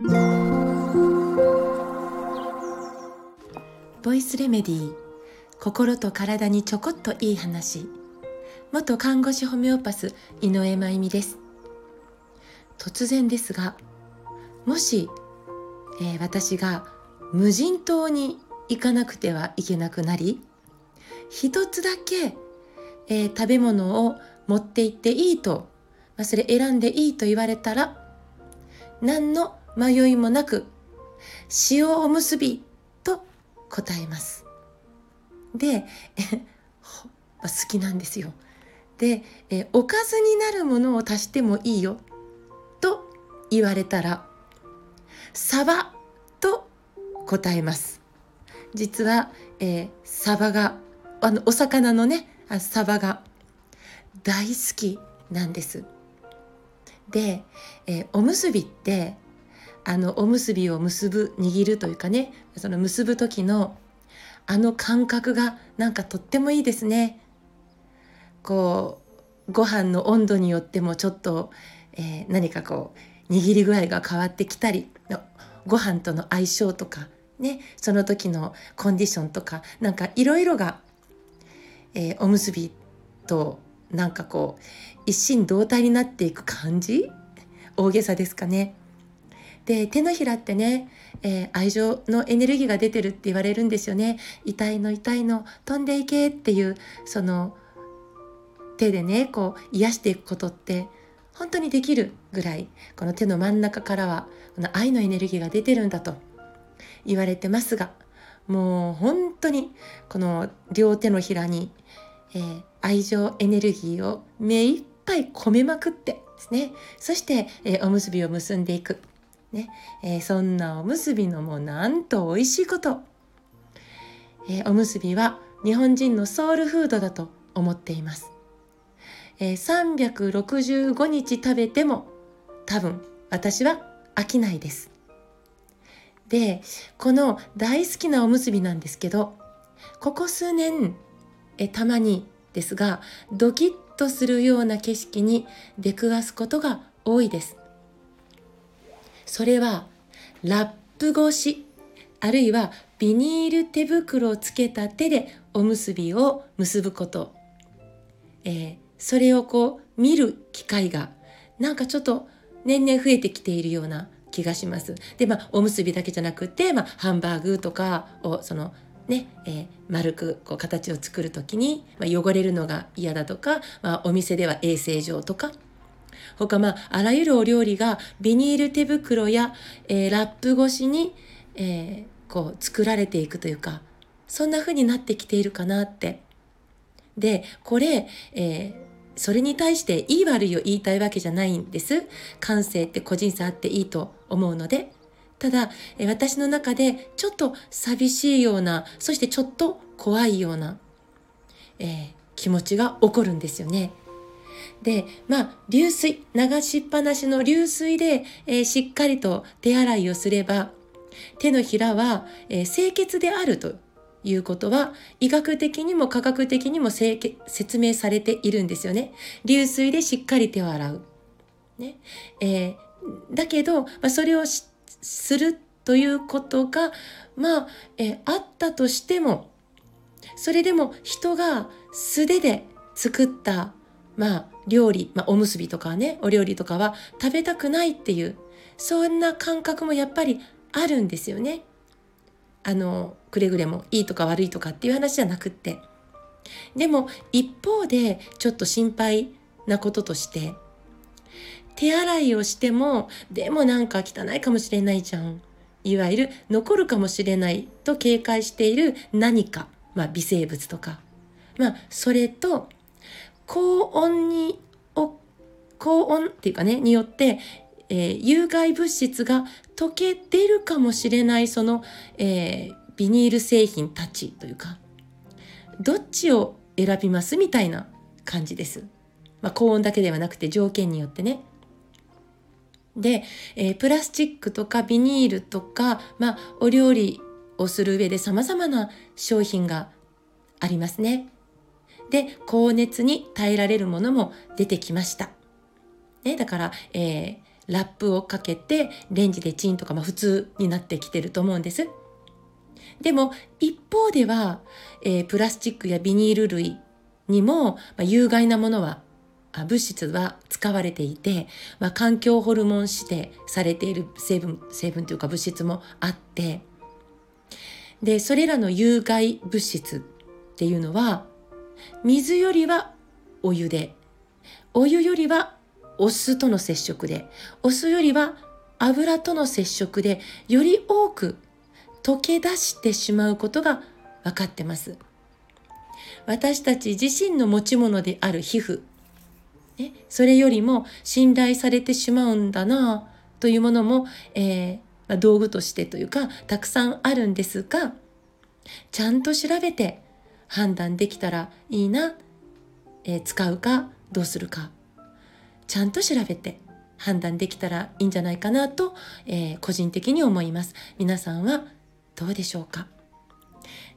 ボイスレメディー心と体にちょこっといい話。元看護師ホメオパス井上真由美です。突然ですがもし、えー、私が無人島に行かなくてはいけなくなり一つだけ、えー、食べ物を持って行っていいと、まあ、それ選んでいいと言われたら何の迷いもなく塩おむすびと答えます。で、好きなんですよ。で、えおかずになるものを足してもいいよと言われたらサバと答えます。実は、えー、サバがあのお魚のねサバが大好きなんです。で、えー、おむすびってあのおむすびを結ぶ握るというかねその結ぶ時のあの感覚がなんかとってもいいですね。こうご飯の温度によってもちょっと、えー、何かこう握り具合が変わってきたりご飯との相性とかねその時のコンディションとかなんかいろいろが、えー、おむすびとなんかこう一心同体になっていく感じ？大げさですかね。で手のひらってね、えー、愛情のエネルギーが出てるって言われるんですよね。痛いの痛いの飛んでいけっていうその手でねこう癒していくことって本当にできるぐらいこの手の真ん中からはこの愛のエネルギーが出てるんだと言われてますがもう本当にこの両手のひらに、えー、愛情エネルギーを目いっぱい込めまくってですね。そして、えー、おむすびを結んでいく。ね。えー、そんなおむすびのもなんと美味しいこと、えー、おむすびは日本人のソウルフードだと思っています、えー、365日食べても多分私は飽きないです。でこの大好きなおむすびなんですけどここ数年えたまにですがドキッとするような景色に出くわすことが多いです。それはラップ越しあるいはビニール手袋をつけた手でおむすびを結ぶこと、えー、それをこう見る機会がなんかちょっと年々増えてきているような気がします。でまあおむすびだけじゃなくて、まあ、ハンバーグとかをそのね、えー、丸くこう形を作る時に、まあ、汚れるのが嫌だとか、まあ、お店では衛生上とか他まああらゆるお料理がビニール手袋や、えー、ラップ越しに、えー、こう作られていくというかそんな風になってきているかなって。でこれ、えーそれに対していい悪いを言いたいわけじゃないんです。感性って個人差あっていいと思うので。ただ、私の中でちょっと寂しいような、そしてちょっと怖いような、えー、気持ちが起こるんですよね。で、まあ、流水、流しっぱなしの流水で、えー、しっかりと手洗いをすれば、手のひらは、えー、清潔であるということは、医学的にも科学的にも説明されているんですよね。流水でしっかり手を洗う。ね。えー、だけど、まあ、それをするということが、まあ、えー、あったとしても、それでも人が素手で作ったまあ料理、まあ、おむすびとかねお料理とかは食べたくないっていうそんな感覚もやっぱりあるんですよね。あのくれぐれもいいとか悪いとかっていう話じゃなくって。でも一方でちょっと心配なこととして手洗いをしてもでもなんか汚いかもしれないじゃん。いわゆる残るかもしれないと警戒している何か、まあ、微生物とか。まあそれと高温に、高温っていうかね、によって、えー、有害物質が溶け出るかもしれないその、えー、ビニール製品たちというか、どっちを選びますみたいな感じです。まあ、高温だけではなくて条件によってね。で、えー、プラスチックとかビニールとか、まあ、お料理をする上で様々な商品がありますね。で、高熱に耐えられるものも出てきました。ね、だから、えー、ラップをかけてレンジでチンとか、まあ、普通になってきてると思うんです。でも一方では、えー、プラスチックやビニール類にも、まあ、有害なものは物質は使われていて、まあ、環境ホルモン指定されている成分成分というか物質もあってでそれらの有害物質っていうのは水よりはお湯で。お湯よりはお酢との接触で。お酢よりは油との接触で。より多く溶け出してしまうことが分かってます。私たち自身の持ち物である皮膚、ね、それよりも信頼されてしまうんだなというものも、えー、道具としてというかたくさんあるんですがちゃんと調べて判断できたらいいな、えー、使うかどうするかちゃんと調べて判断できたらいいんじゃないかなと、えー、個人的に思います。皆さんはどうでしょうか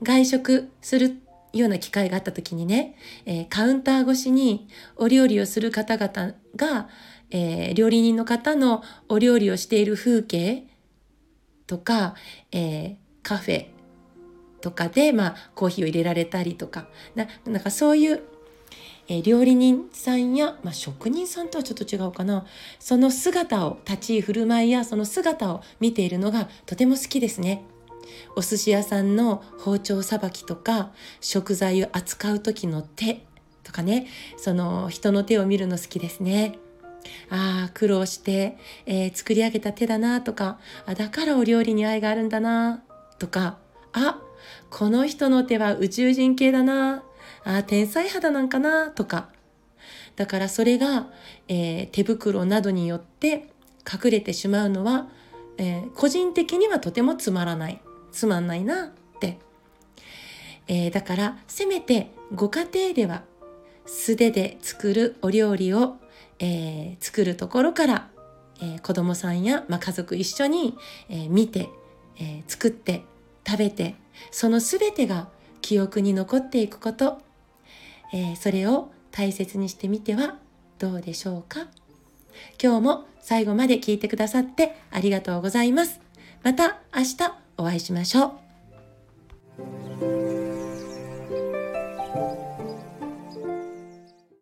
外食するような機会があった時にね、えー、カウンター越しにお料理をする方々が、えー、料理人の方のお料理をしている風景とか、えカフェとかで、まあ、コーヒーを入れられたりとか。なんかそういうえ料理人さんや、まあ、職人さんとはちょっと違うかな。その姿を立ち居振る舞いやその姿を見ているのがとても好きですね。お寿司屋さんの包丁さばきとか食材を扱う時の手とかね。その人の手を見るの好きですね。ああ苦労して、えー、作り上げた手だなとか。あだからお料理に愛があるんだなとか。あこの人の手は宇宙人系だなあ、天才肌なんかなとか。だからそれが、えー、手袋などによって隠れてしまうのは、えー、個人的にはとてもつまらない。つまんないなって。えー、だからせめてご家庭では素手で作るお料理を、え作るところから、え子供さんや、まあ、家族一緒に、え見て、え作って食べてその全てが記憶に残っていくことえー、それを大切にしてみてはどうでしょうか？今日も最後まで聞いてくださってありがとうございます。また明日お会いしましょう。